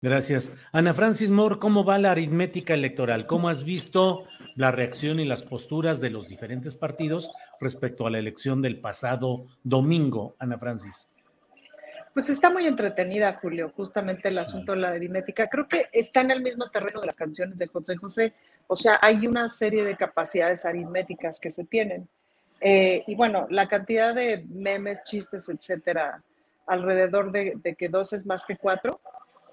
Gracias. Ana Francis Moore, ¿cómo va la aritmética electoral? ¿Cómo has visto la reacción y las posturas de los diferentes partidos respecto a la elección del pasado domingo, Ana Francis? Pues está muy entretenida, Julio, justamente el asunto de la aritmética. Creo que está en el mismo terreno de las canciones de José José. O sea, hay una serie de capacidades aritméticas que se tienen. Eh, y bueno, la cantidad de memes, chistes, etcétera, alrededor de, de que dos es más que cuatro,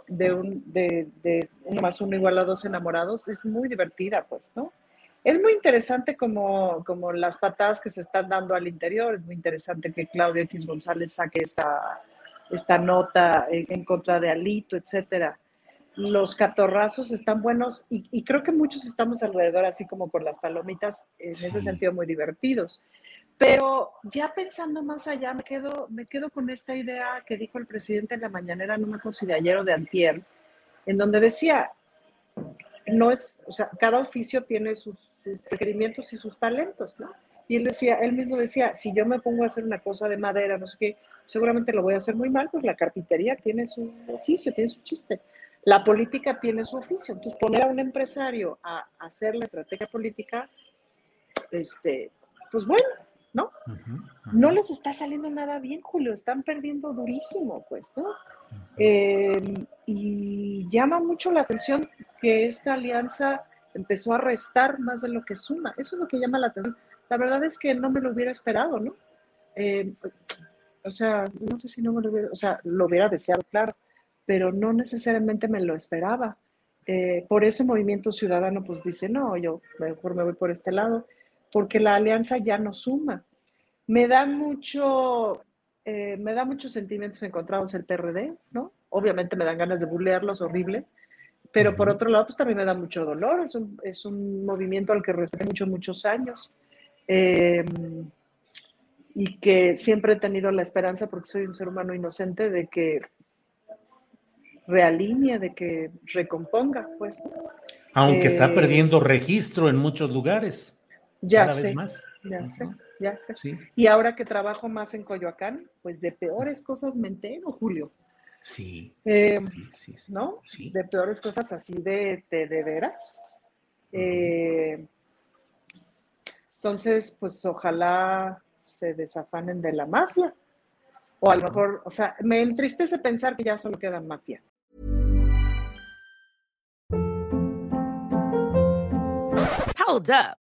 de, un, de, de uno más uno igual a dos enamorados es muy divertida, pues, ¿no? Es muy interesante como, como las patadas que se están dando al interior, es muy interesante que Claudio X González saque esta, esta nota en, en contra de Alito, etcétera. Los catorrazos están buenos y, y, creo que muchos estamos alrededor, así como con las palomitas, en sí. ese sentido muy divertidos. Pero ya pensando más allá, me quedo, me quedo con esta idea que dijo el presidente en la mañanera, no me acuerdo de ayer antier, en donde decía, no es, o sea, cada oficio tiene sus, sus, requerimientos y sus talentos, ¿no? Y él decía, él mismo decía, si yo me pongo a hacer una cosa de madera, no sé qué, seguramente lo voy a hacer muy mal, pues la carpintería tiene su oficio, tiene su chiste. La política tiene su oficio. Entonces, poner a un empresario a hacer la estrategia política, este, pues bueno, ¿no? Uh -huh, uh -huh. No les está saliendo nada bien, Julio, están perdiendo durísimo, pues, ¿no? Uh -huh. eh, y llama mucho la atención que esta alianza empezó a restar más de lo que suma. Eso es lo que llama la atención. La verdad es que no me lo hubiera esperado, ¿no? Eh, o sea, no sé si no me lo hubiera, o sea, lo hubiera deseado, claro, pero no necesariamente me lo esperaba. Eh, por eso Movimiento Ciudadano pues dice, no, yo mejor me voy por este lado porque la alianza ya no suma. Me da mucho, eh, me da muchos sentimientos encontrados el PRD, ¿no? Obviamente me dan ganas de burlearlos, horrible, pero uh -huh. por otro lado, pues también me da mucho dolor. Es un, es un movimiento al que respeté mucho, muchos años. Eh, y que siempre he tenido la esperanza, porque soy un ser humano inocente, de que realinee, de que recomponga, pues. Aunque eh, está perdiendo registro en muchos lugares. Ya cada sé, vez más. ya uh -huh. sé, ya sé. Sí. Y ahora que trabajo más en Coyoacán, pues de peores cosas me entero, Julio. Sí. Eh, sí, sí, ¿No? Sí. De peores cosas así de, de, de veras. Uh -huh. eh, entonces, pues ojalá se desafanen de la mafia. O a lo mejor, o sea, me entristece pensar que ya solo queda mafia. Hold up.